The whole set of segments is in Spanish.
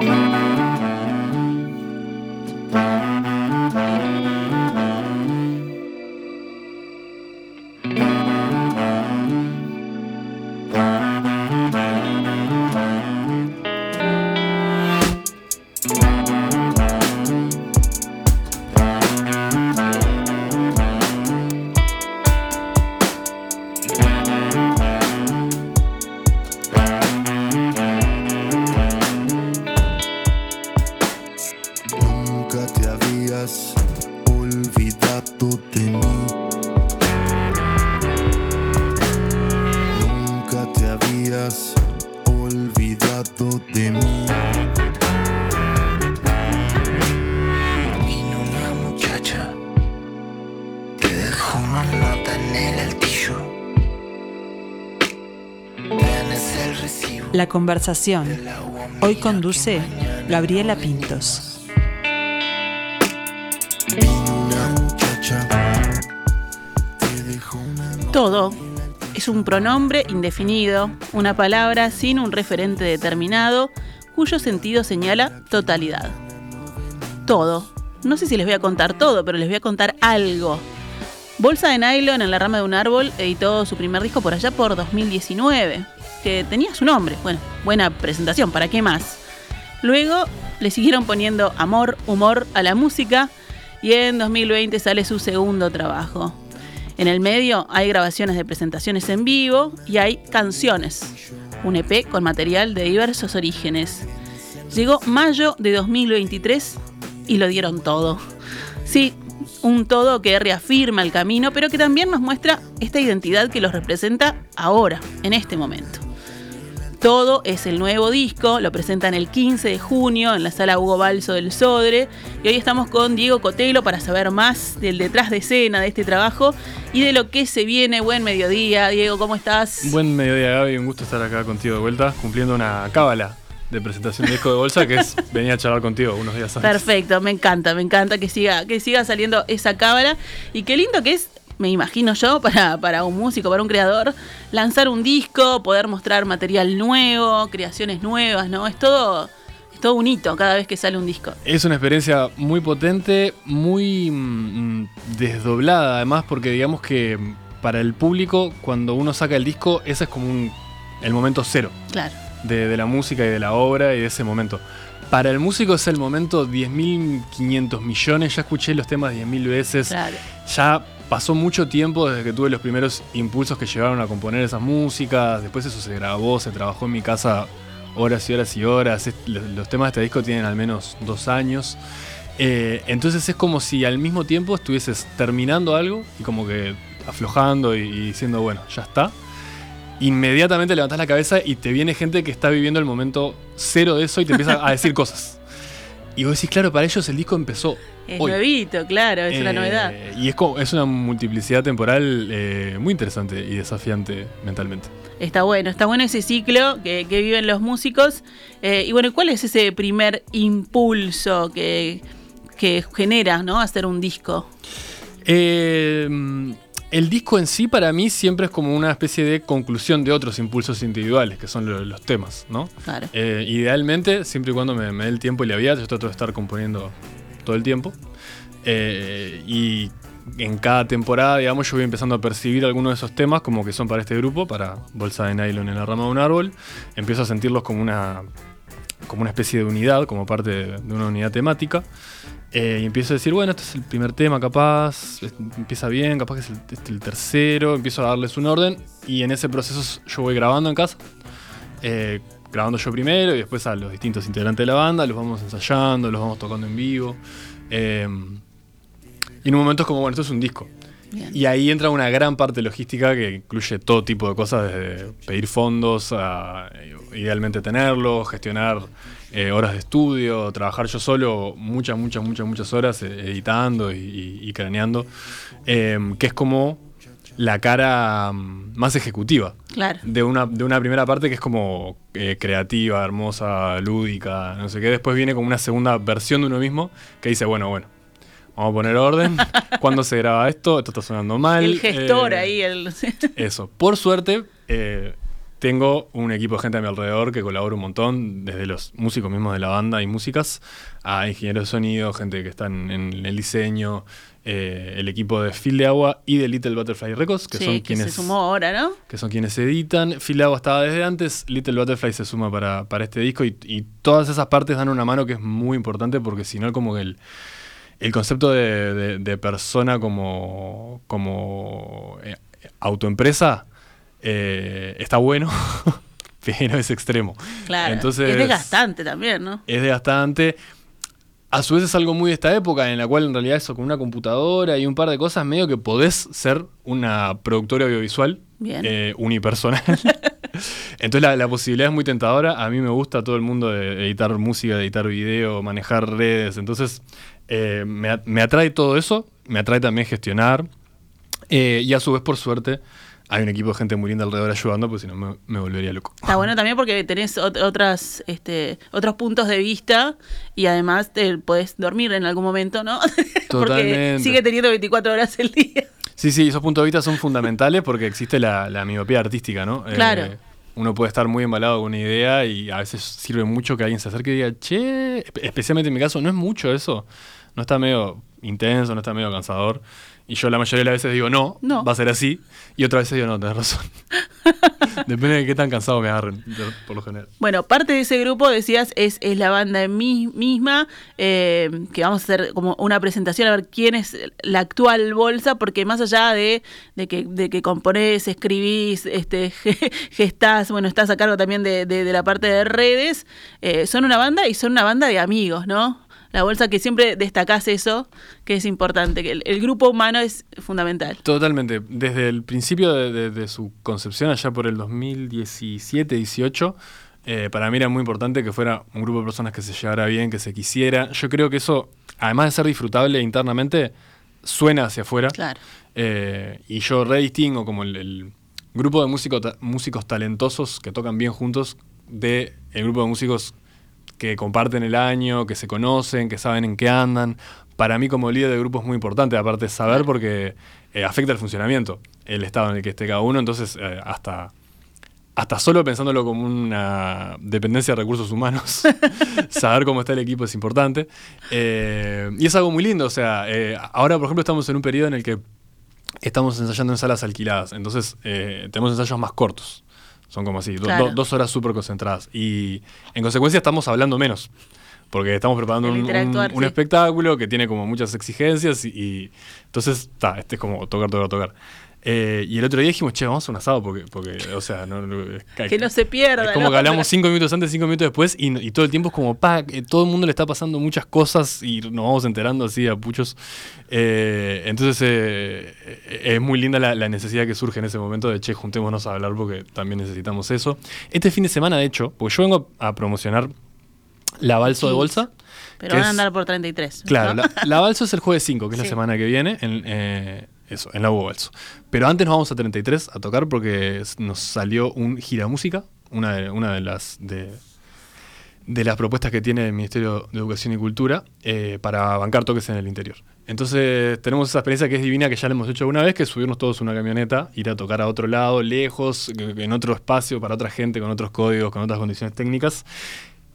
Música La conversación. Hoy conduce Gabriela Pintos. Todo es un pronombre indefinido, una palabra sin un referente determinado, cuyo sentido señala totalidad. Todo. No sé si les voy a contar todo, pero les voy a contar algo. Bolsa de Nylon en la rama de un árbol editó su primer disco por allá por 2019 que tenía su nombre. Bueno, buena presentación, ¿para qué más? Luego le siguieron poniendo amor, humor a la música y en 2020 sale su segundo trabajo. En el medio hay grabaciones de presentaciones en vivo y hay canciones, un EP con material de diversos orígenes. Llegó mayo de 2023 y lo dieron todo. Sí, un todo que reafirma el camino, pero que también nos muestra esta identidad que los representa ahora, en este momento. Todo es el nuevo disco, lo presentan el 15 de junio en la sala Hugo Balso del Sodre. Y hoy estamos con Diego Cotelo para saber más del detrás de escena de este trabajo y de lo que se viene. Buen mediodía, Diego, ¿cómo estás? Buen mediodía, Gaby, un gusto estar acá contigo de vuelta, cumpliendo una cábala de presentación de disco de bolsa que es venir a charlar contigo unos días antes. Perfecto, me encanta, me encanta que siga, que siga saliendo esa cábala y qué lindo que es me imagino yo, para, para un músico, para un creador, lanzar un disco, poder mostrar material nuevo, creaciones nuevas, ¿no? Es todo, es todo un hito cada vez que sale un disco. Es una experiencia muy potente, muy mm, desdoblada además, porque digamos que para el público, cuando uno saca el disco, ese es como un, el momento cero. Claro. De, de la música y de la obra y de ese momento. Para el músico es el momento 10.500 millones. Ya escuché los temas 10.000 veces. Claro. Ya pasó mucho tiempo desde que tuve los primeros impulsos que llevaron a componer esas músicas. Después eso se grabó, se trabajó en mi casa horas y horas y horas. Los temas de este disco tienen al menos dos años. Eh, entonces es como si al mismo tiempo estuvieses terminando algo y como que aflojando y, diciendo, bueno, ya está. Inmediatamente levantás la cabeza y te viene gente que está viviendo el momento cero de eso y te empieza a decir cosas. Y vos decís, claro, para ellos el disco empezó. Es nuevito, claro, es una eh, novedad. Y es, como, es una multiplicidad temporal eh, muy interesante y desafiante mentalmente. Está bueno, está bueno ese ciclo que, viven los músicos. Eh, y bueno, ¿cuál es ese primer impulso que, que genera ¿no? hacer un disco? Eh, el disco en sí para mí siempre es como una especie de conclusión de otros impulsos individuales, que son los, temas, ¿no? Claro. Eh, idealmente, siempre y cuando me, dé el tiempo y la vida, yo trato de estar componiendo todo el tiempo. Eh, y en cada temporada, digamos, yo voy empezando a percibir algunos de esos temas como que son para este grupo, para Bolsa de Nylon en la rama de un árbol. Empiezo a sentirlos como una, como una especie de unidad, como parte de una unidad temática. Eh, y empiezo a decir, bueno, este es el primer tema, capaz, empieza bien, capaz que es el, este el, tercero, empiezo a darles un orden y en ese proceso yo voy grabando en casa, eh, grabando yo primero y después a los distintos integrantes de la banda, los vamos ensayando, los vamos tocando en vivo. Eh, y en un momento es como, bueno, esto es un disco. Y ahí entra una gran parte logística que incluye todo tipo de cosas, desde pedir fondos, a idealmente tenerlos, gestionar eh, horas de estudio, trabajar yo solo muchas, muchas, muchas, muchas horas eh, editando y, craneando, em, que es como la cara mm, más ejecutiva de, una, de una primera parte que es como eh, creativa, hermosa, lúdica, no sé qué. Después viene como una segunda versión de uno mismo que dice, bueno, bueno, Vamos a poner orden. ¿Cuándo se graba esto? Esto está sonando mal. El gestor eh, ahí. El... eso. Por suerte, eh, tengo un equipo de gente a mi alrededor que colabora un montón, desde los músicos mismos de la banda y músicas, a ingenieros de sonido, gente que está en, en el diseño, eh, el equipo de Phil de Agua y de Little Butterfly Records, que Sí, son que quienes se sumó ahora, ¿no? que son quienes editan. Phil de Agua estaba desde antes, Little Butterfly se suma para, para este disco y, y todas esas partes dan una mano que es muy importante porque si no como que el, el concepto de, de- de persona como, como eh, autoempresa eh, está bueno, pero es extremo. Claro. Entonces, es desgastante también, ¿no? es desgastante. A su vez es algo muy de esta época en la cual en realidad eso con una computadora y un par de cosas medio que podés ser una productora audiovisual eh, unipersonal. Entonces la, la posibilidad es muy tentadora. A mí me gusta todo el mundo de editar música, de editar video, manejar redes. Entonces eh, me, me atrae todo eso. Me atrae también gestionar. Eh, y a su vez, por suerte, hay un equipo de gente muy linda alrededor ayudando, porque si no me, me volvería loco. Está bueno también porque tenés ot- otras, este, otros puntos de vista y además te podés dormir en algún momento, ¿no? porque Totalmente. sigue teniendo 24 horas el día. Sí, sí, esos puntos de vista son fundamentales porque existe la, la miopía artística, ¿no? Eh, Claro. uno puede estar muy embalado con una idea y a veces sirve mucho que alguien se acerque y diga, che, espe- especialmente en mi caso, no es mucho eso. No está medio intenso, no está medio cansador. Y yo la mayoría de las veces digo, no, No. va a ser así. Y otras veces digo, no, tenés razón. Depende de qué tan cansado me agarren, por lo general. Bueno, parte de ese grupo, decías, es, es la banda misma, eh, que vamos a hacer como una presentación a ver quién es la actual bolsa, porque más allá de, de que, de que componés, escribís, este, gestás, bueno, estás a cargo también de, de- de la parte de redes, eh, son una banda y son una banda de amigos, ¿no? La bolsa que siempre destacás eso, que es importante, que el, el grupo humano es fundamental. Totalmente. Desde el principio de, de- de su concepción, allá por el 2017-18, eh, para mí era muy importante que fuera un grupo de personas que se llevara bien, que se quisiera. Yo creo que eso, además de ser disfrutable internamente, suena hacia afuera. Claro. Eh, y yo redistingo como el, el grupo de músico ta- músicos talentosos que tocan bien juntos de el grupo de músicos que comparten el año, que se conocen, que saben en qué andan. Para mí como líder de grupo es muy importante, aparte saber porque eh, afecta el funcionamiento, el estado en el que esté cada uno, entonces eh, hasta, hasta solo pensándolo como una dependencia de recursos humanos, saber cómo está el equipo es importante. Eh, y es algo muy lindo, o sea, eh, ahora por ejemplo estamos en un periodo en el que estamos ensayando en salas alquiladas, entonces eh, tenemos ensayos más cortos. Son como así, do- Claro. do- dos horas súper concentradas. Y en consecuencia estamos hablando menos. Porque estamos preparando un, un- interactuar, un sí. espectáculo que tiene como muchas exigencias y, y entonces, está, este es como tocar, tocar, tocar. Eh, y el otro día dijimos, che, vamos a un asado porque, porque o sea, no, no- Que no se pierda. es como que hablamos cinco minutos antes, cinco minutos después, y, y todo el tiempo es como, pa, eh, todo el mundo le está pasando muchas cosas y nos vamos enterando así a puchos. Eh, entonces eh, es muy linda la, la necesidad que surge en ese momento de, che, juntémonos a hablar porque también necesitamos eso. Este fin de semana, de hecho, porque yo vengo a promocionar la Balso de Sí. Bolsa. Pero van a andar por 33. Claro, ¿no? la, la Balso es el jueves 5, que es la semana que viene, en, eso, en la Hugo Balso. Pero antes nos vamos a 33 a tocar porque nos salió un gira música, una de, una de las de, de las propuestas que tiene el Ministerio de Educación y Cultura eh, para bancar toques en el interior. Entonces tenemos esa experiencia que es divina, que ya la hemos hecho alguna vez, que es subirnos todos una camioneta, ir a tocar a otro lado, lejos, en otro espacio, para otra gente, con otros códigos, con otras condiciones técnicas.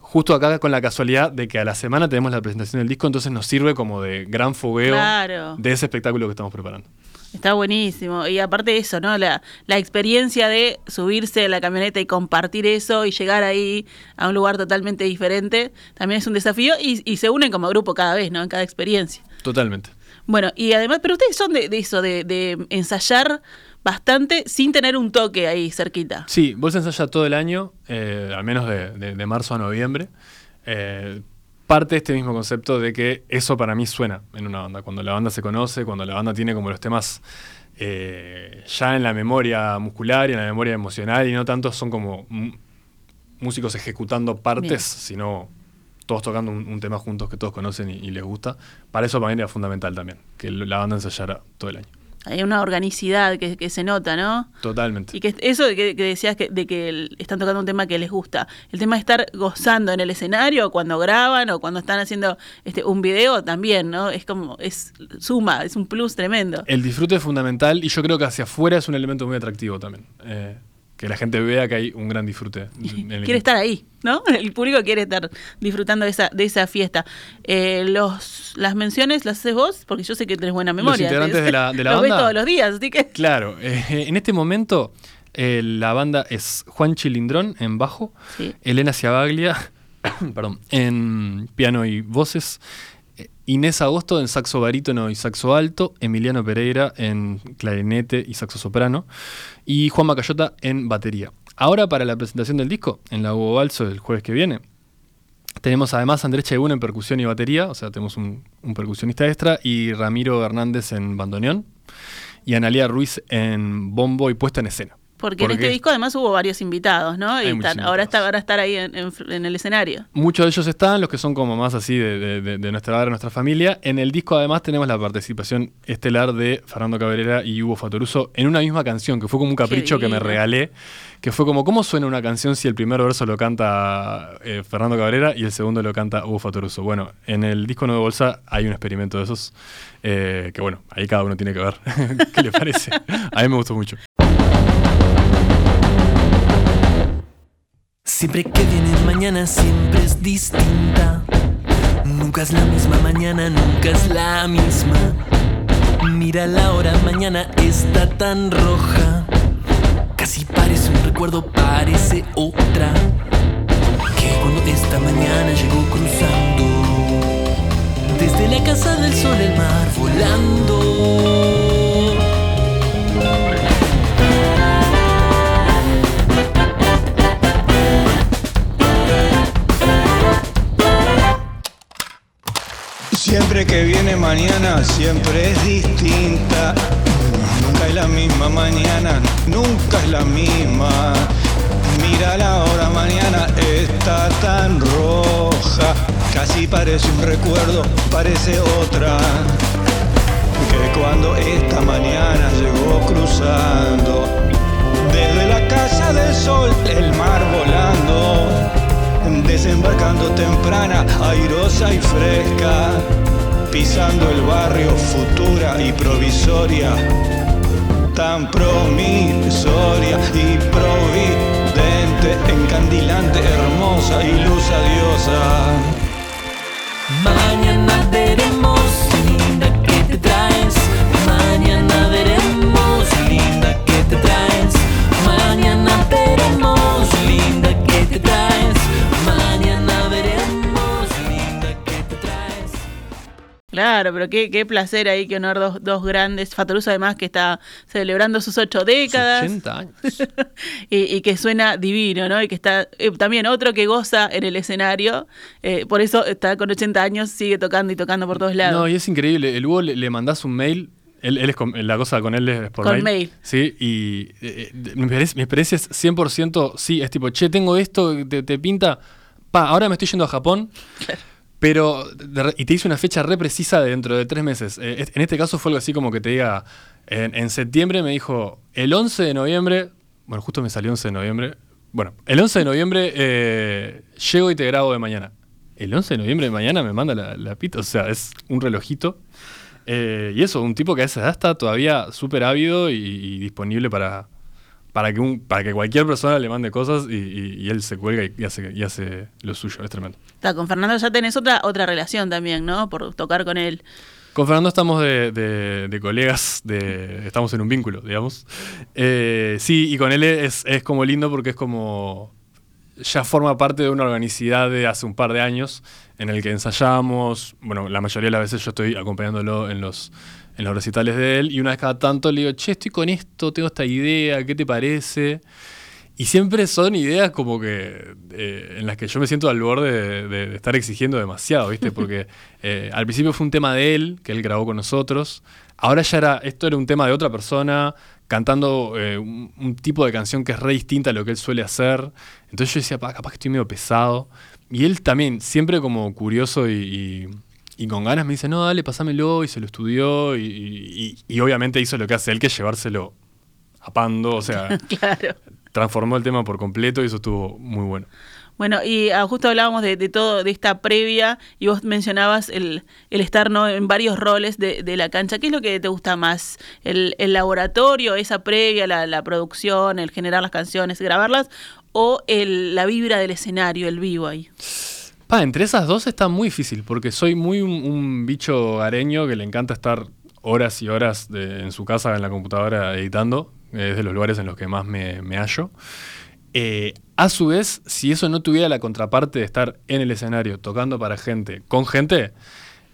Justo acá con la casualidad de que a la semana tenemos la presentación del disco, entonces nos sirve como de gran fogueo Claro. de ese espectáculo que estamos preparando. Está buenísimo. Y aparte de eso, ¿no? La, la experiencia de subirse a la camioneta y compartir eso y llegar ahí a un lugar totalmente diferente, también es un desafío y, y se unen como grupo cada vez, ¿no? En cada experiencia. Totalmente. Bueno, y además, pero ustedes son de, de eso, de, de ensayar bastante sin tener un toque ahí cerquita. Sí, Bolsa ensaya todo el año, eh, al menos de, de- de marzo a noviembre. Eh, parte de este mismo concepto de que eso para mí suena en una banda. Cuando la banda se conoce, cuando la banda tiene como los temas eh, ya en la memoria muscular y en la memoria emocional y no tanto son como músicos ejecutando partes, Bien. sino todos tocando un, un tema juntos que todos conocen y, y les gusta. Para eso para mí era fundamental también, que la banda ensayara todo el año. Hay una organicidad que, que se nota, ¿no? Totalmente. Y que eso de que, que decías que, de que el- están tocando un tema que les gusta. El tema de estar gozando en el escenario cuando graban o cuando están haciendo este un video también, ¿no? Es como, es suma, es un plus tremendo. El disfrute es fundamental y yo creo que hacia afuera es un elemento muy atractivo también. Eh, que la gente vea que hay un gran disfrute. el quiere estar ahí, ¿no? El público quiere estar disfrutando de esa, de esa fiesta. Eh, los, las menciones las haces vos, porque yo sé que tenés buena memoria. integrantes Te- de la- de la los ves banda? todos los días, así que... Claro, eh, en este momento eh, la banda es Juan Chilindrón en bajo, Sí. Elena Ciabaglia perdón, en piano y voces, Inés Agosto en saxo barítono y saxo alto, Emiliano Pereira en clarinete y saxo soprano y Juan Macayota en batería. Ahora para la presentación del disco, en la Hugo Balso el jueves que viene, tenemos además a Andrés Chaibún en percusión y batería, o sea, tenemos un, un percusionista extra, y Ramiro Hernández en bandoneón, y Analia Ruiz en bombo y puesta en escena. Porque, en este disco además hubo varios invitados, ¿no? Y Hay están- ahora, está, ahora estar ahí en, en- en el escenario. Muchos de ellos están, los que son como más así de, de- de- de nuestra de nuestra familia. En el disco además tenemos la participación estelar de Fernando Cabrera y Hugo Fatoruso en una misma canción, que fue como un capricho que me regalé, que fue como, ¿cómo suena una canción si el primer verso lo canta eh, Fernando Cabrera y el segundo lo canta Hugo Fatoruso? Bueno, en el disco Nuevo Bolsa hay un experimento de esos, eh, que bueno, ahí cada uno tiene que ver qué le parece. A mí me gustó mucho. Siempre que viene mañana siempre es distinta. Nunca es la misma mañana, nunca es la misma. Mira la hora, mañana está tan roja. Casi parece un recuerdo, parece otra. Que cuando esta mañana llegó cruzando. Desde la casa del sol, el mar volando. Siempre que viene mañana, siempre es distinta. Nunca es la misma mañana, nunca es la misma. Mira la hora mañana, está tan roja. Casi parece un recuerdo, parece otra. Que cuando esta mañana llegó cruzando, desde la casa del sol, el mar volando desembarcando temprana, airosa y fresca, pisando el barrio futura y provisoria, tan promisoria y providente, encandilante, hermosa y luz adiosa. Mañana veremos, linda, que te traes. Mañana veremos, linda, que te traes. Claro, pero qué, qué placer ahí que honor dos, dos grandes. Fatoruso además que está celebrando sus ocho décadas. 80 años. y, y que suena divino, ¿no? Y que está eh, también otro que goza en el escenario. eh, por eso está con 80 años, sigue tocando y tocando por todos lados. No, y es increíble. El Hugo le, le mandás un mail. Él, él es con- la cosa con él es por Con mail. mail. Sí, y eh, eh, mi, experiencia, mi experiencia es 100% sí. Es tipo, che, tengo esto, te, te pinta. Pa, ahora me estoy yendo a Japón. Pero, y te hice una fecha re precisa de dentro de tres meses. Eh, en este caso fue algo así como que te diga, en, en septiembre me dijo, el 11 de noviembre, bueno, justo me salió 11 de noviembre, bueno, el 11 de noviembre eh, llego y te grabo de mañana. El 11 de noviembre de mañana me manda la, la pita, o sea, es un relojito. Eh, y eso, un tipo que a esa edad está todavía súper ávido y, disponible para, para, que un, para que cualquier persona le mande cosas y, él se cuelga y hace, y hace lo suyo, es tremendo. Con Fernando ya tenés otra, otra relación también, ¿no? Por tocar con él. Con Fernando estamos de, colegas, estamos en un vínculo, digamos. Eh, sí, y con él es, es como lindo porque es como. Ya forma parte de una organicidad de hace un par de años en el que ensayamos. Bueno, la mayoría de las veces yo estoy acompañándolo en los, en los recitales de él. Y una vez cada tanto le digo, che, estoy con esto, tengo esta idea, ¿qué te parece? Y siempre son ideas como que eh, en las que yo me siento al borde de, de- de estar exigiendo demasiado, ¿viste? Porque eh, al principio fue un tema de él, que él grabó con nosotros. Ahora ya era, esto era un tema de otra persona, cantando eh, un, un tipo de canción que es re distinta a lo que él suele hacer. Entonces yo decía, "Pa, capaz que estoy medio pesado. Y él también, siempre como curioso y, y- y con ganas, me dice, no, dale, pasámelo, y se lo estudió. Y, obviamente hizo lo que hace él, que es llevárselo a pando, o sea Claro. Transformó el tema por completo y eso estuvo muy bueno. Bueno, y ah, justo hablábamos de, de todo, de esta previa, y vos mencionabas el, el estar ¿no? en varios roles de, de la cancha. ¿Qué es lo que te gusta más? ¿El, el laboratorio, esa previa, la, la producción, el generar las canciones, grabarlas? ¿O el, la vibra del escenario, el vivo ahí? Pa, entre esas dos está muy difícil, porque soy muy un, un bicho areño que le encanta estar horas y horas de- en su casa, en la computadora, editando. Es de los lugares en los que más me, me hallo. Eh, a su vez, si eso no tuviera la contraparte de estar en el escenario, tocando para gente, con gente,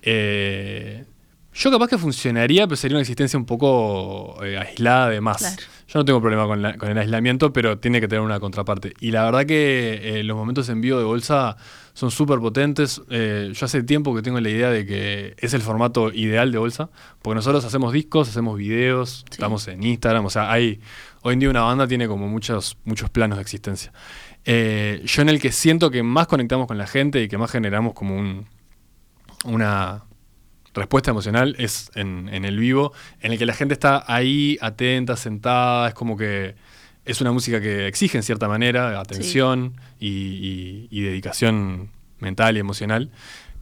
eh, yo capaz que funcionaría, pero sería una existencia un poco eh, aislada de más. Claro. Yo no tengo problema con, la- con el aislamiento, pero tiene que tener una contraparte. Y la verdad que eh, los momentos en vivo de Bolsa son súper potentes. Eh, yo hace tiempo que tengo la idea de que es el formato ideal de Bolsa, porque nosotros hacemos discos, hacemos videos, estamos en Instagram, o sea, hay, hoy en día una banda tiene como muchos, muchos planos de existencia. Eh, yo en el que siento que más conectamos con la gente y que más generamos como un, una respuesta emocional es en, en el vivo, en el que la gente está ahí, atenta, sentada, es como que es una música que exige en cierta manera atención y, y- y dedicación mental y emocional.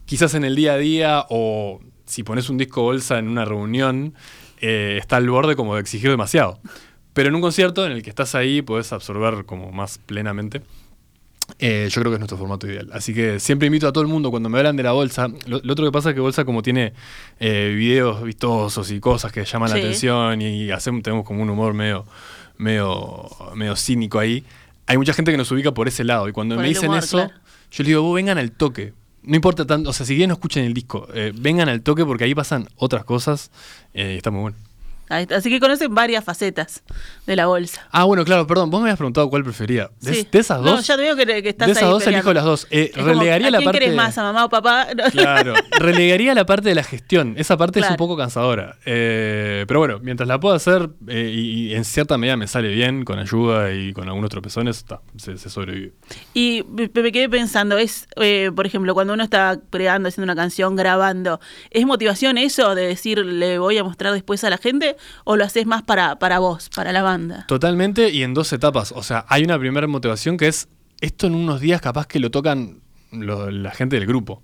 Quizás en el día a día o si pones un disco bolsa en una reunión, eh, está al borde como de exigir demasiado. Pero en un concierto en el que estás ahí podés absorber como más plenamente. Eh, yo creo que es nuestro formato ideal. Así que siempre invito a todo el mundo cuando me hablan de la bolsa. Lo, lo otro que pasa es que bolsa como tiene eh, videos vistosos y cosas que llaman Sí. la atención y hacemos, tenemos como un humor medio, medio, medio cínico ahí. Hay mucha gente que nos ubica por ese lado y cuando Por me dicen humor, eso, claro. yo les digo, vos vengan al toque. No importa tanto, o sea, si bien no escuchen el disco, eh, vengan al toque porque ahí pasan otras cosas eh, y está muy bueno. Así que conocen varias facetas de la bolsa. Ah, bueno, claro, perdón, vos me habías preguntado cuál prefería. De, Sí. de esas No, dos, ya te veo que, que estás de esas ahí dos elijo peleando. las dos. Eh, Es como, relegaría ¿a la quién parte querés más, a mamá o papá? Claro, relegaría la parte de la gestión. Esa parte es un poco cansadora. Eh, pero bueno, mientras la puedo hacer eh, y, y en cierta medida me sale bien, con ayuda y con algunos tropezones, está, se, se sobrevive. Y me me quedé pensando, es, eh, por ejemplo, cuando uno está creando, haciendo una canción, grabando, ¿es motivación eso de decir le voy a mostrar después a la gente o lo haces más para, para vos, para la banda? Totalmente y en dos etapas. O sea, hay una primera motivación que es esto en unos días capaz que lo tocan la gente del grupo.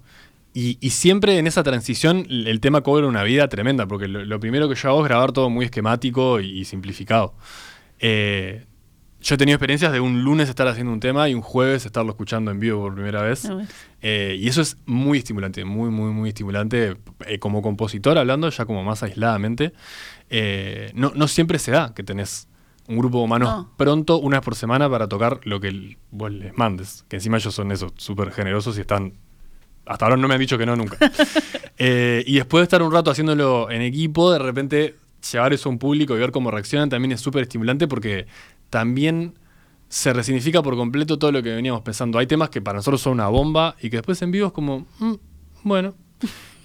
Y, siempre en esa transición el tema cobra una vida tremenda, porque lo, primero que yo hago es grabar todo muy esquemático y, y simplificado. Eh, yo he tenido experiencias de un lunes estar haciendo un tema y un jueves estarlo escuchando en vivo por primera vez. Ah. Eh, y eso es muy estimulante, muy, muy, muy estimulante. Eh, como compositor hablando, ya como más aisladamente, eh, no, no siempre se da que tenés un grupo de humanos No. pronto, una vez por semana, para tocar lo que el- vos les mandes. Que encima ellos son eso, súper generosos y están... Hasta ahora no me han dicho que no nunca. Eh, y después de estar un rato haciéndolo en equipo, de repente llevar eso a un público y ver cómo reaccionan también es súper estimulante porque también se resignifica por completo todo lo que veníamos pensando. Hay temas que para nosotros son una bomba y que después en vivo es como, "Mm, bueno.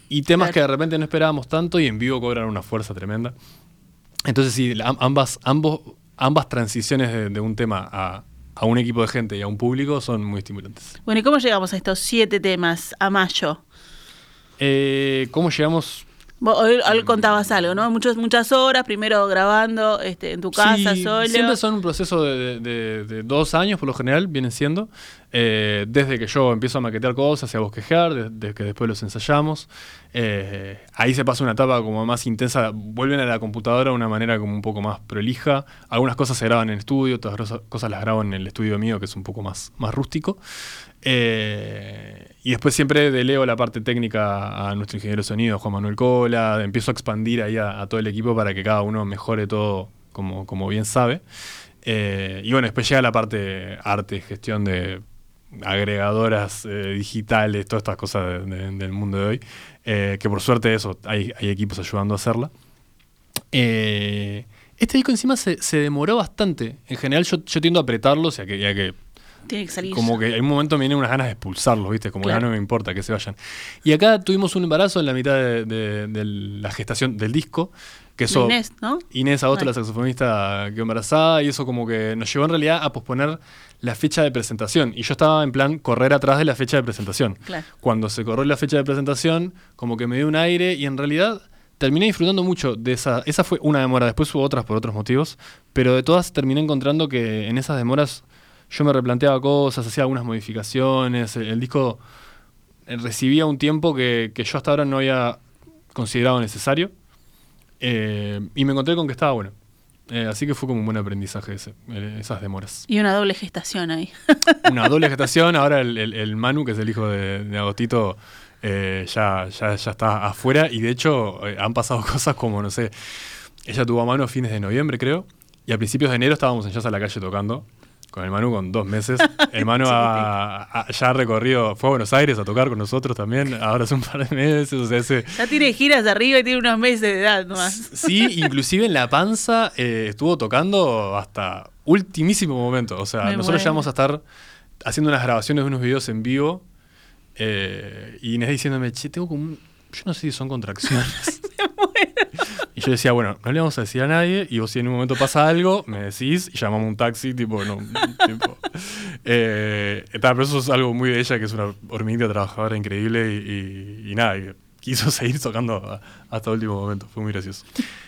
Y temas Claro. que de repente no esperábamos tanto y en vivo cobran una fuerza tremenda. Entonces sí, ambas, ambos, ambas transiciones de, de un tema a, a un equipo de gente y a un público son muy estimulantes. Bueno, ¿y cómo llegamos a estos siete temas a mayo? Eh, ¿Cómo llegamos? Vos hoy, hoy contabas algo, ¿no? Muchas, muchas horas, primero grabando este, en tu casa, Sí, solo. Siempre son un proceso de, de- de dos años, por lo general, vienen siendo. Eh, desde que yo empiezo a maquetear cosas y a bosquejar, desde que después los ensayamos. Eh, ahí se pasa una etapa como más intensa. Vuelven a la computadora de una manera como un poco más prolija. Algunas cosas se graban en estudio, otras cosas- cosas las grabo en el estudio mío, que es un poco más, más rústico. Eh, y después siempre delego la parte técnica a nuestro ingeniero de sonido, Juan Manuel Cola. Empiezo a expandir ahí a, todo el equipo para que cada uno mejore todo como, como bien sabe. Eh, y bueno, después llega la parte arte, gestión de agregadoras eh, digitales, todas estas cosas de- de- del mundo de hoy. que por suerte eso, hay, hay equipos ayudando a hacerla. Este disco encima se, se demoró bastante. En general yo, yo tiendo a apretarlos y a que, y a que Tiene que salir. como que hay un momento me vienen unas ganas de expulsarlos, ¿viste? Como Claro. ya no me importa que se vayan. Y acá tuvimos un embarazo en la mitad de, de- de la gestación del disco. Que eso, Inés, ¿no? Inés Agosto, la saxofonista, quedó embarazada y eso como que nos llevó en realidad a posponer la fecha de presentación. Y yo estaba en plan correr atrás de la fecha de presentación. Claro. Cuando se corrió la fecha de presentación, como que me dio un aire y en realidad terminé disfrutando mucho de esa. Esa fue una demora, después hubo otras por otros motivos, pero de todas terminé encontrando que en esas demoras yo me replanteaba cosas, hacía algunas modificaciones. El, el disco eh, recibía un tiempo que, que yo hasta ahora no había considerado necesario. Eh, y me encontré con que estaba bueno. Eh, así que fue como un buen aprendizaje ese, esas demoras. Y una doble gestación ahí. Una doble gestación, ahora el, el- el Manu, que es el hijo de, de Agostito, eh, ya, ya, ya está afuera. Y de hecho eh, han pasado cosas como, no sé, ella tuvo a Manu a fines de noviembre, creo. Y a principios de enero estábamos en Jazz a la calle tocando. Con el Manu con dos meses. El Manu ha- ha- ya ha recorrido, fue a Buenos Aires a tocar con nosotros también, ahora hace un par de meses. O sea, ese, Ya tiene giras de arriba y tiene unos meses de edad nomás. Sí, inclusive en La Panza eh, estuvo tocando hasta ultimísimo momento. O sea, Me nosotros muero. llegamos a estar haciendo unas grabaciones de unos videos en vivo eh, y Inés diciéndome, che, tengo como un... Yo no sé si son contracciones. Yo decía, bueno, no le vamos a decir a nadie y vos si en un momento pasa algo, me decís y llamamos un taxi, tipo, no, tipo... Eh, pero eso es algo muy de ella, que es una hormiguita trabajadora increíble y, y- y nada, y quiso seguir tocando hasta el último momento, fue muy gracioso.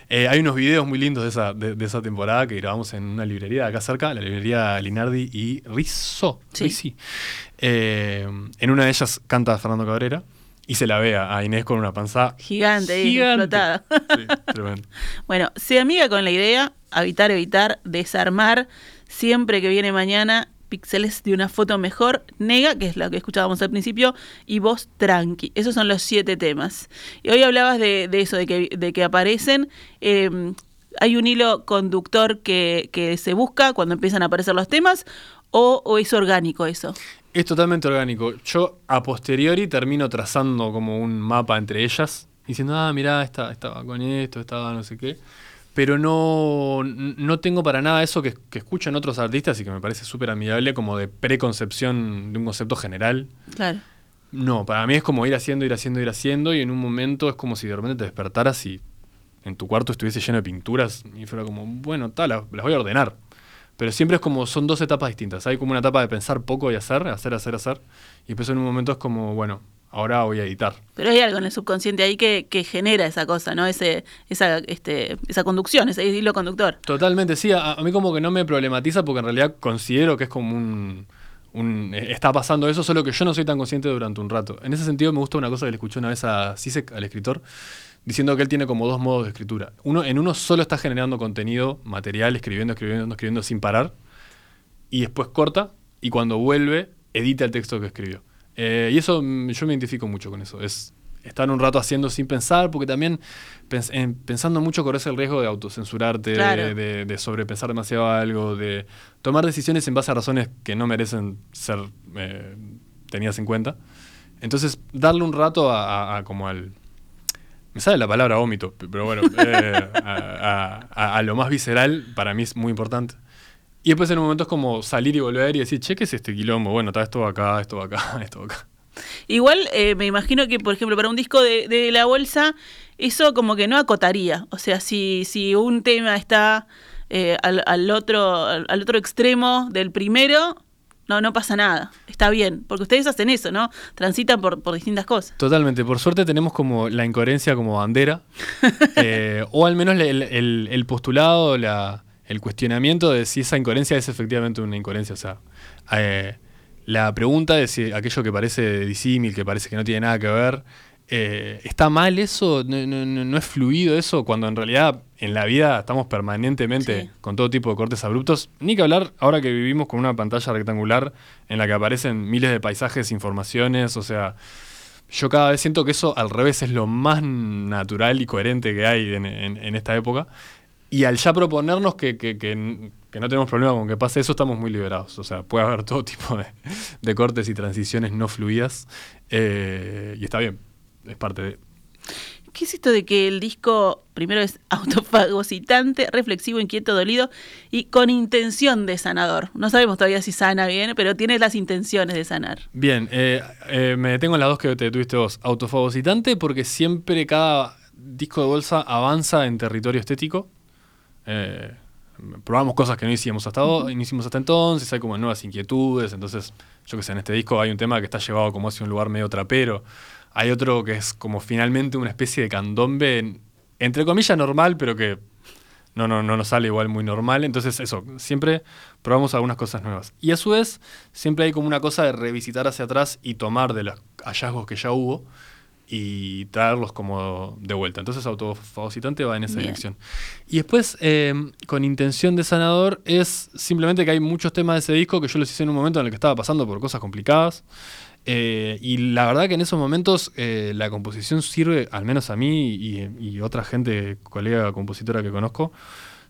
Eh, hay unos videos muy lindos de esa, de, de esa temporada que grabamos en una librería de acá cerca, la librería Linardi y Rizzo. Sí. Rizzi. Eh, en una de ellas canta Fernando Cabrera y se la ve a Inés con una panza Gigante gigante. explotada. Sí, tremendo. Bueno, se amiga con la idea, habitar, evitar, desarmar, siempre que viene mañana, píxeles de una foto mejor, nega, que es la que escuchábamos al principio, y voz tranqui. Esos son los siete temas. Y hoy hablabas de, de eso, de que, de que aparecen. eh, hay un hilo conductor que, que se busca cuando empiezan a aparecer los temas, o, o es orgánico eso. Es totalmente orgánico. Yo a posteriori termino trazando como un mapa entre ellas, diciendo, ah, mirá, esta, estaba con esto, estaba no sé qué. Pero no, no tengo para nada eso que, que escuchan otros artistas y que me parece súper amigable, como de preconcepción de un concepto general. Claro. No, para mí es como ir haciendo, ir haciendo, ir haciendo, y en un momento es como si de repente te despertaras y en tu cuarto estuviese lleno de pinturas y fuera como, bueno, tal, las, las voy a ordenar. Pero siempre es como, son dos etapas distintas. Hay como una etapa de pensar poco y hacer, hacer, hacer, hacer. Y después en un momento es como, bueno, ahora voy a editar. Pero hay algo en el subconsciente ahí que, que genera esa cosa, ¿no? Ese, esa, este, esa conducción, ese hilo conductor. Totalmente, sí. A, a mí como que no me problematiza porque en realidad considero que es como un, un- eh, Está pasando eso, solo que yo no soy tan consciente durante un rato. En ese sentido me gusta una cosa que le escuché una vez a Sisek, al escritor, diciendo que él tiene como dos modos de escritura. Uno, en uno solo está generando contenido, material, escribiendo, escribiendo, escribiendo sin parar. Y después corta y cuando vuelve, edita el texto que escribió. Eh, y eso mm, yo me identifico mucho con eso. Es estar un rato haciendo sin pensar, porque también pens- en- pensando mucho corres el riesgo de autocensurarte, Claro. de, de- de sobrepensar demasiado algo, de tomar decisiones en base a razones que no merecen ser eh, tenidas en cuenta. Entonces, darle un rato a, a- a como al... Me sale la palabra vómito, pero bueno, eh, a, lo más visceral para mí es muy importante. Y después en un momento es como salir y volver y decir, che, ¿qué es este quilombo? Bueno, está esto acá, esto acá, esto acá. Igual eh, me imagino que, por ejemplo, para un disco de, de la bolsa, eso como que no acotaría. O sea, si, si un tema está eh, al, otro, al otro extremo del primero, no, no pasa nada. Está bien. Porque ustedes hacen eso, ¿no? Transitan por, por distintas cosas. Totalmente, por suerte tenemos como la incoherencia como bandera, eh, o al menos el, el- el postulado, la- el cuestionamiento de si esa incoherencia es efectivamente una incoherencia. O sea, eh, la pregunta de si aquello que parece disímil, que parece que no tiene nada que ver, eh, ¿está mal eso? ¿No, no- no- no es fluido eso? Cuando en realidad en la vida estamos permanentemente Sí. con todo tipo de cortes abruptos. Ni que hablar ahora que vivimos con una pantalla rectangular en la que aparecen miles de paisajes, informaciones, o sea... Yo cada vez siento que eso al revés es lo más natural y coherente que hay en, en- en esta época. Y al ya proponernos que, que- que- que no tenemos problema con que pase eso, estamos muy liberados. O sea, puede haber todo tipo de, de cortes y transiciones no fluidas. eh, y está bien, es parte de... ¿Qué es esto de que el disco primero es autofagocitante, reflexivo, inquieto, dolido y con intención de sanador? No sabemos todavía si sana bien, pero tiene las intenciones de sanar. Bien, eh, eh, me detengo en las dos que te tuviste vos. Autofagocitante porque siempre cada disco de bolsa avanza en territorio estético. Eh, probamos cosas que no hicimos hasta, ho- no hicimos hasta entonces, hay como nuevas inquietudes, entonces yo que sé, en este disco hay un tema que está llevado como hacia un lugar medio trapero, hay otro que es como finalmente una especie de candombe, en- entre comillas normal, pero que no, no, no nos sale igual muy normal. Entonces, eso, siempre probamos algunas cosas nuevas. Y a su vez, siempre hay como una cosa de revisitar hacia atrás y tomar de los hallazgos que ya hubo y traerlos como de vuelta. Entonces, autofagocitante va en esa Bien. dirección. Y después, eh, con intención de sanador, es simplemente que hay muchos temas de ese disco que yo los hice en un momento en el que estaba pasando por cosas complicadas. Eh, y la verdad que en esos momentos eh, la composición sirve, al menos a mí y, y otra gente, colega compositora que conozco,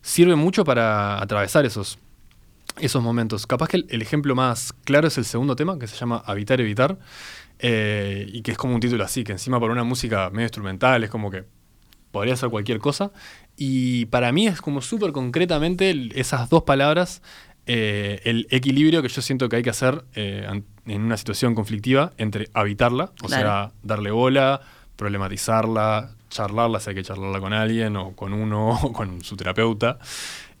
sirve mucho para atravesar esos, esos momentos. Capaz que el, ejemplo más claro es el segundo tema, que se llama Habitar, Evitar, eh, y que es como un título así, que encima por una música medio instrumental es como que podría ser cualquier cosa. Y para mí es como súper concretamente esas dos palabras, eh, el equilibrio que yo siento que hay que hacer eh, en una situación conflictiva entre habitarla, o Claro. sea, darle bola, problematizarla, charlarla si hay que charlarla con alguien o con uno o con su terapeuta,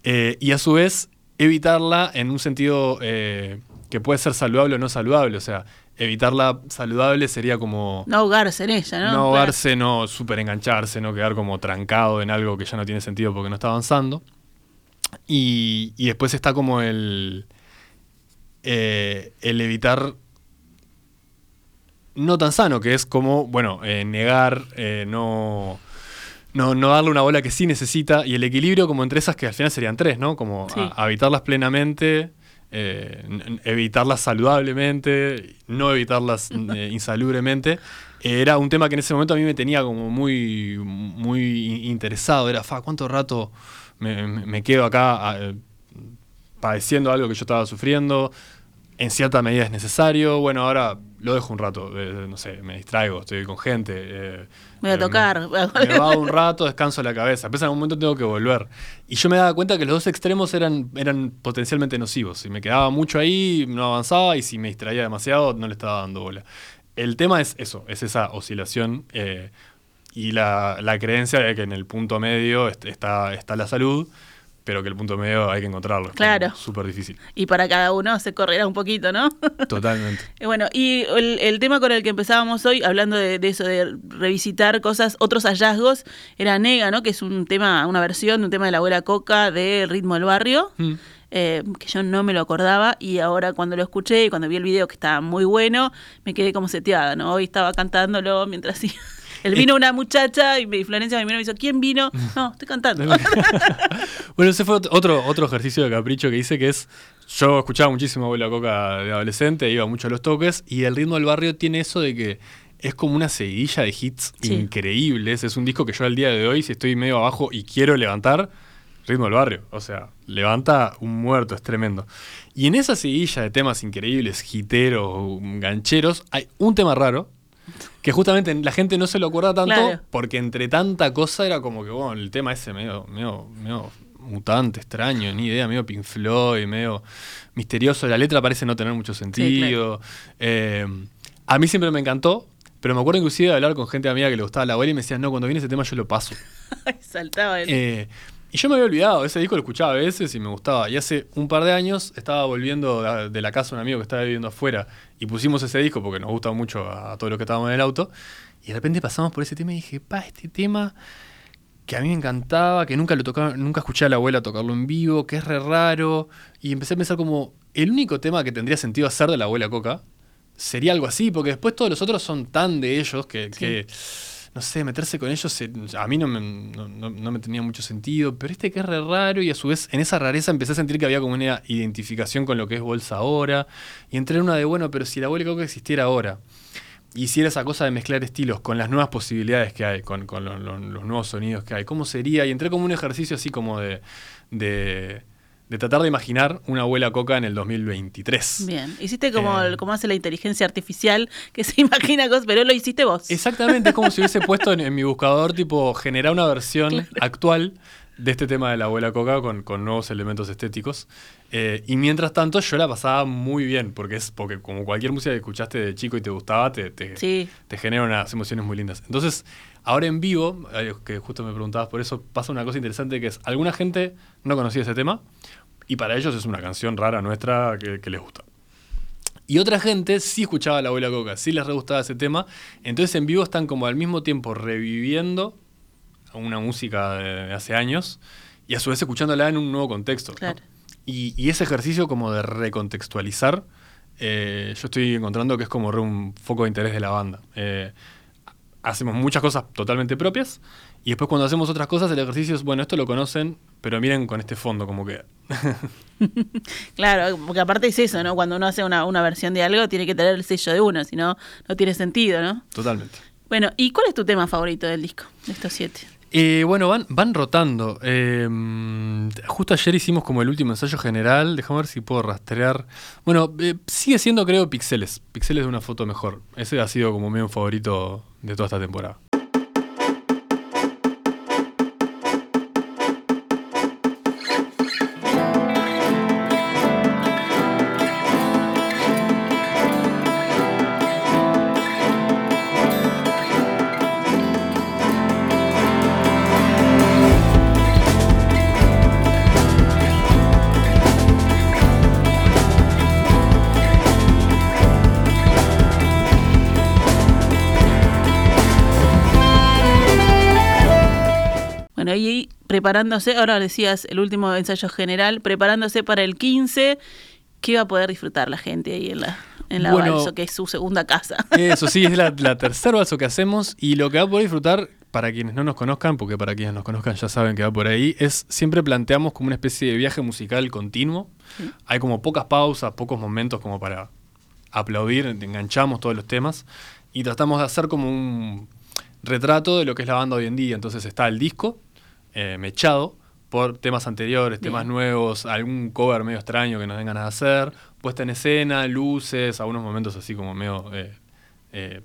eh, y a su vez evitarla en un sentido eh, que puede ser saludable o no saludable, o sea, evitarla saludable sería como No ahogarse en ella, ¿no? no Claro. ahogarse, no súper engancharse, no quedar como trancado en algo que ya no tiene sentido porque no está avanzando. Y, y después está como el, eh, el evitar no tan sano, que es como, bueno, eh, negar, eh, no, no, no darle una bola que sí necesita, y el equilibrio como entre esas que al final serían tres, ¿no? Como Sí. a- habitarlas plenamente, eh, evitarlas saludablemente, no evitarlas insalubremente. Era un tema que en ese momento a mí me tenía como muy, muy interesado. Era, fa, ¿cuánto rato me, quedo acá ah, eh, padeciendo algo que yo estaba sufriendo? En cierta medida es necesario. Bueno, ahora lo dejo un rato. eh, no sé, me distraigo, estoy con gente. eh, Voy a eh, tocar. Me, me va un rato, descanso la cabeza. Después en algún momento tengo que volver. Y yo me daba cuenta que los dos extremos eran, eran potencialmente nocivos. Si me quedaba mucho ahí, no avanzaba. Y si me distraía demasiado, no le estaba dando bola. El tema es eso, es esa oscilación. eh, y la, la creencia de que en el punto medio est- está, está la salud, pero que el punto medio hay que encontrarlo. Claro. Súper difícil. Y para cada uno se correrá un poquito, ¿no? Totalmente. Bueno, y el, el tema con el que empezábamos hoy, hablando de, de eso, de revisitar cosas, otros hallazgos, era Nega, ¿no? Que es un tema, una versión de un tema de la abuela Coca de Ritmo del Barrio, Mm. eh, que yo no me lo acordaba y ahora cuando lo escuché y cuando vi el video que estaba muy bueno, me quedé como seteada, ¿no? Hoy estaba cantándolo mientras iba. El vino una muchacha y Florencia me miró y me dijo, ¿quién vino? No, estoy cantando. Bueno, ese fue ot- otro, otro ejercicio de capricho que hice, que es, yo escuchaba muchísimo Abuela Coca de adolescente, iba mucho a los toques, y el ritmo del barrio tiene eso de que es como una seguidilla de hits Sí. increíbles. Es un disco que yo al día de hoy, si estoy medio abajo y quiero levantar, ritmo del barrio. O sea, levanta un muerto, es tremendo. Y en esa seguidilla de temas increíbles, hiteros, gancheros, hay un tema raro. Que justamente la gente no se lo acuerda tanto Claro. porque entre tanta cosa era como que, bueno, el tema ese medio, medio, medio mutante, extraño, ni idea, medio Pink Floyd, medio misterioso. La letra parece no tener mucho sentido. Eh, a mí siempre me encantó, pero me acuerdo inclusive de hablar con gente amiga que le gustaba la abuela y me decían, no, cuando viene ese tema yo lo paso. Saltaba el... Eh, y yo me había olvidado, ese disco lo escuchaba a veces y me gustaba. Y hace un par de años estaba volviendo de, la casa de un amigo que estaba viviendo afuera y pusimos ese disco porque nos gusta mucho a todos los que estábamos en el auto. Y de repente pasamos por ese tema y dije, pa, este tema que a mí me encantaba, que nunca lo tocaba, nunca escuché a la abuela tocarlo en vivo, que es re raro. Y empecé a pensar como, el único tema que tendría sentido hacer de la abuela Coca sería algo así, porque después todos los otros son tan de ellos que, que, no sé, meterse con ellos se- a mí no me, no, no- me tenía mucho sentido, pero este que es re raro y a su vez en esa rareza empecé a sentir que había como una identificación con lo que es Bolsa ahora y entré en una de, bueno, pero si la Coca existiera ahora, hiciera esa cosa de mezclar estilos con las nuevas posibilidades que hay, con, con lo- lo- los nuevos sonidos que hay, ¿cómo sería? Y entré como un ejercicio así como de, de, de tratar de imaginar una abuela Coca en el 2023. Bien, hiciste como, Eh. como hace la inteligencia artificial, que se imagina cosas, pero lo hiciste vos. Exactamente, es como si hubiese puesto en, en mi buscador, tipo, generar una versión actual de este tema de la abuela Coca con, con nuevos elementos estéticos. Eh, y mientras tanto, yo la pasaba muy bien, porque es porque como cualquier música que escuchaste de chico y te gustaba, te, te, Sí. te genera unas emociones muy lindas. Entonces, ahora en vivo, eh, que justo me preguntabas por eso, pasa una cosa interesante que es, alguna gente no conocía ese tema, y para ellos es una canción rara nuestra que, que les gusta. Y otra gente sí escuchaba a la abuela Coca, sí les re gustaba ese tema. Entonces en vivo están como al mismo tiempo reviviendo una música de hace años y a su vez escuchándola en un nuevo contexto. ¿no? Claro. Y, y ese ejercicio como de recontextualizar, eh, yo estoy encontrando que es como un foco de interés de la banda. Eh, hacemos muchas cosas totalmente propias y después cuando hacemos otras cosas el ejercicio es, bueno, esto lo conocen, pero miren con este fondo como que... Claro, porque aparte es eso, ¿no? Cuando uno hace una, una versión de algo, tiene que tener el sello de uno, si no, no tiene sentido, ¿no? Totalmente. Bueno, ¿y cuál es tu tema favorito del disco, de estos siete? Eh, bueno, van, van rotando. Eh, justo ayer hicimos como el último ensayo general. Déjame ver si puedo rastrear. Bueno, eh, sigue siendo, creo, pixeles. Pixeles de una foto mejor. Ese ha sido como medio favorito de toda esta temporada. Bueno, y ahí preparándose, ahora decías el último ensayo general, preparándose para el 15, ¿qué va a poder disfrutar la gente ahí en la, en la Bueno. Balso, que es su segunda casa? Eso sí, es la, la tercera balso que hacemos. Y lo que va a poder disfrutar, para quienes no nos conozcan, porque para quienes nos conozcan ya saben que va por ahí, es siempre planteamos como una especie de viaje musical continuo. Hay como pocas pausas, pocos momentos como para aplaudir, enganchamos todos los temas y tratamos de hacer como un retrato de lo que es la banda hoy en día. Entonces está el disco eh, mechado por temas anteriores, temas nuevos, algún cover medio extraño que nos den ganas de hacer, puesta en escena, luces, algunos momentos así como medio... eh, eh,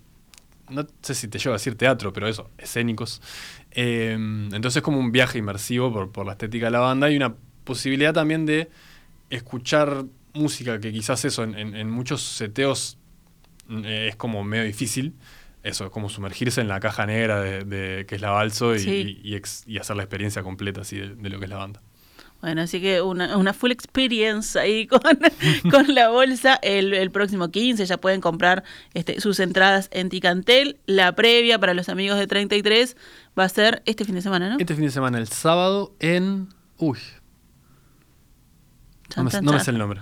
no sé si te llevo a decir teatro, pero eso, escénicos. Eh, entonces es como un viaje inmersivo por, por la estética de la banda y una posibilidad también de escuchar música que quizás eso en, en- en muchos seteos mm, eh, es como medio difícil. Eso, es como sumergirse en la caja negra de, de- que es la balso y, Sí. y- y ex- y hacer la experiencia completa así de, de lo que es la banda. Bueno, así que una, una full experience ahí con, con la bolsa. El, el próximo 15 ya pueden comprar este, sus entradas en Ticantel. La previa para los amigos de 33 va a ser este fin de semana, ¿no? Este fin de semana, el sábado, en... Uy, no me, chan, no me chan. sé el nombre.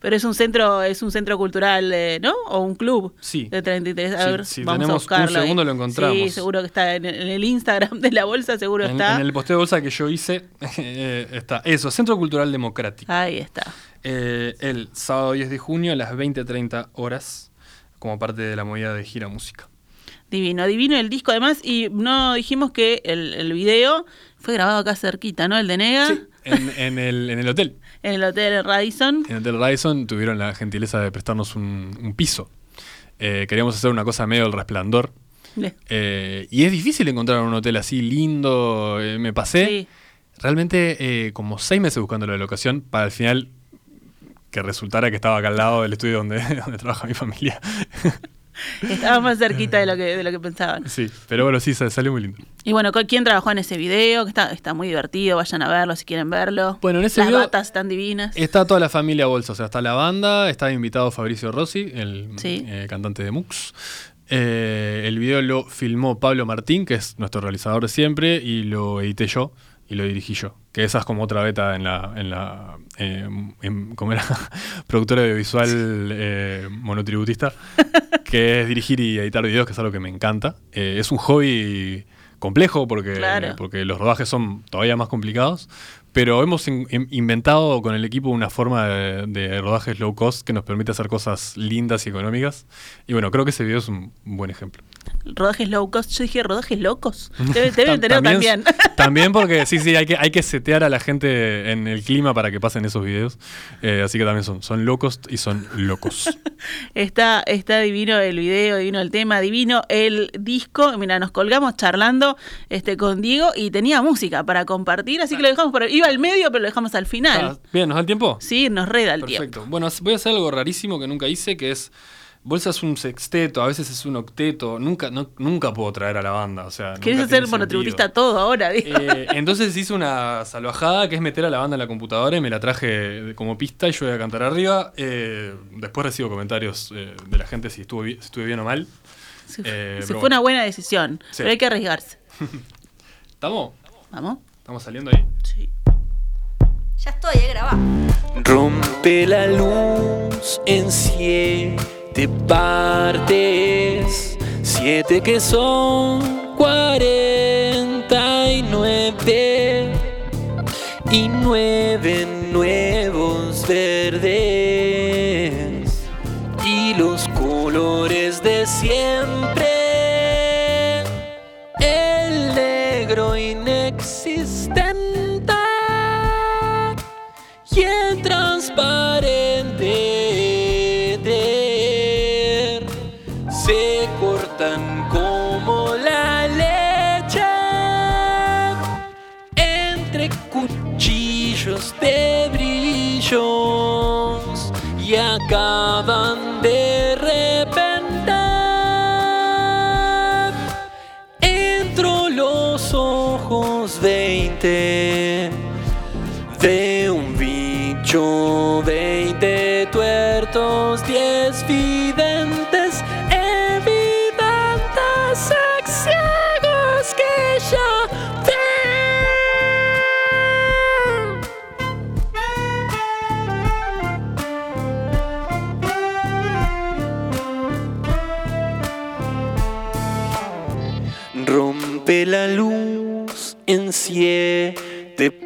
Pero es un centro, es un centro cultural, eh, ¿no? O un club Sí. de 33. A Sí, ver, si vamos a tenemos un buscarlo. ahí. segundo lo encontramos. Sí, seguro que está en, en el Instagram de la bolsa, seguro En, está. en el posteo de bolsa que yo hice eh, está eso, Centro Cultural Democrático. Ahí está. Eh, el sábado 10 de junio a las 20.30 horas como parte de la movida de gira música. Divino, divino el disco además. Y no dijimos que el, el video fue grabado acá cerquita, ¿no? El de Nega, En, en el, en el hotel. En el Hotel Radisson. En el Hotel Radisson tuvieron la gentileza de prestarnos un, un piso. Eh, queríamos hacer una cosa medio el resplandor. Eh, y es difícil encontrar un hotel así lindo. eh, me pasé Sí. realmente eh, como seis meses buscando la locación para al final que resultara que estaba acá al lado del estudio donde, donde trabaja mi familia. Estaba más cerquita de lo que, de lo que pensaban. sí, pero bueno, sí, sa- salió muy lindo. Y bueno, ¿con ¿quién trabajó en ese video? Que está, está muy divertido, vayan a verlo si quieren verlo. Bueno, en ese Las video- batas están divinas. Está toda la familia Bolsa, o sea, está la banda, está invitado Fabricio Rossi, el Sí. eh, cantante de Mux. Eh, el video lo filmó Pablo Martín, que es nuestro realizador de siempre, y lo edité yo y lo dirigí yo. Que esa es como otra beta en la, en la eh, en- como era, productora audiovisual eh, monotributista, que es dirigir y editar videos, que es algo que me encanta. Eh, es un hobby complejo porque, Claro. porque los rodajes son todavía más complicados, pero hemos in- in- inventado con el equipo una forma de, de rodajes low cost que nos permite hacer cosas lindas y económicas. Y bueno, creo que ese video es un buen ejemplo. Rodajes low cost. Yo dije, ¿rodajes locos? Debe, deben tener también. También porque sí, sí, hay que, hay que setear a la gente en el clima para que pasen esos videos. Eh, así que también son, son low cost y son locos. Está, está divino el video, divino el tema, divino el disco. Mira, nos colgamos charlando este, con Diego y tenía música para compartir, así que lo dejamos por Iba al medio, pero lo dejamos al final. Ah, Bien, ¿nos da el tiempo? Sí, nos reda el tiempo. Perfecto. Bueno, voy a hacer algo rarísimo que nunca hice, que es... Bolsa es un sexteto, a veces es un octeto. Nunca, no- nunca puedo traer a la banda. O sea, ¿Querés tiene monotributista todo ahora? digo? Eh, entonces hice una salvajada que es meter a la banda en la computadora y me la traje como pista y yo voy a cantar arriba. Eh, después recibo comentarios eh, de la gente si si estuve bien o mal. Se, eh, se pero fue una buena decisión, Sí. pero hay que arriesgarse. ¿Estamos? ¿Vamos? ¿Estamos saliendo ahí? Sí. Ya estoy, eh, grabá. Rompe la luz en siete partes, siete que son cuarenta y nueve. Y nueve nuevos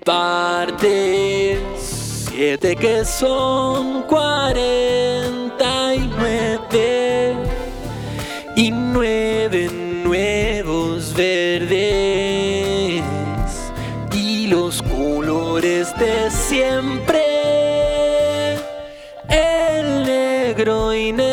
partes, siete que son cuarenta y nueve. Y nueve nuevos verdes. Y los colores de siempre. El negro inexistente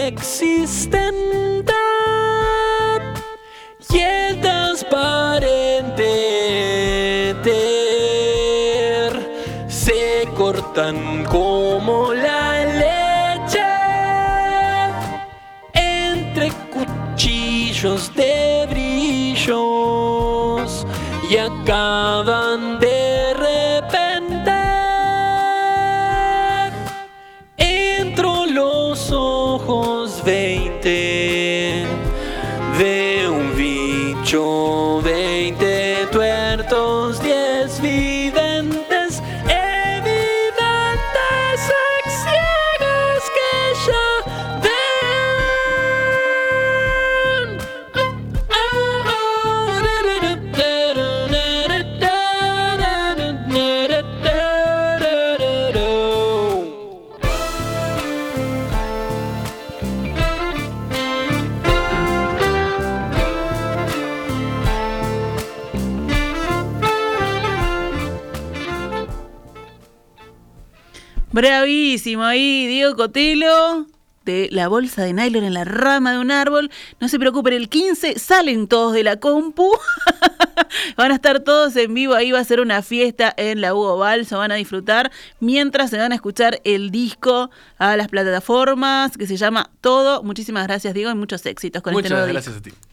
day. Bravísimo ahí, Diego Cotelo. De la bolsa de nylon en la rama de un árbol. No se preocupen, el 15 salen todos de la compu. van a estar todos en vivo. Ahí va a ser una fiesta en la Hugo Balsa. Van a disfrutar mientras se van a escuchar el disco a las plataformas que se llama Todo. Muchísimas gracias, Diego, y muchos éxitos con este Muchas nuevo gracias disco. a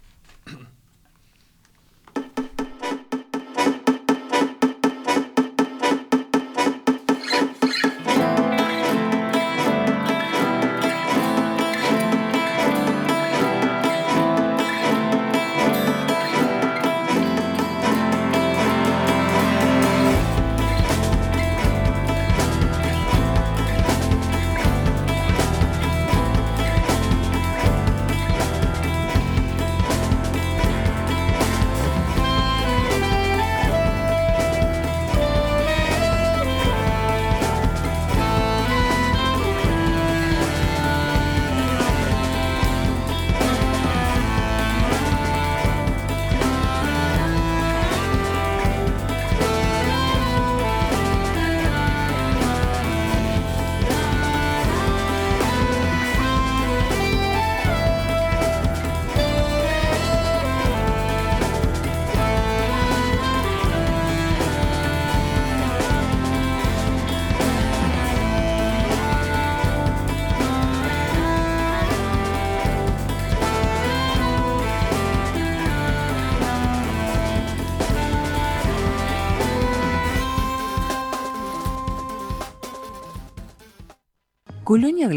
Colonia del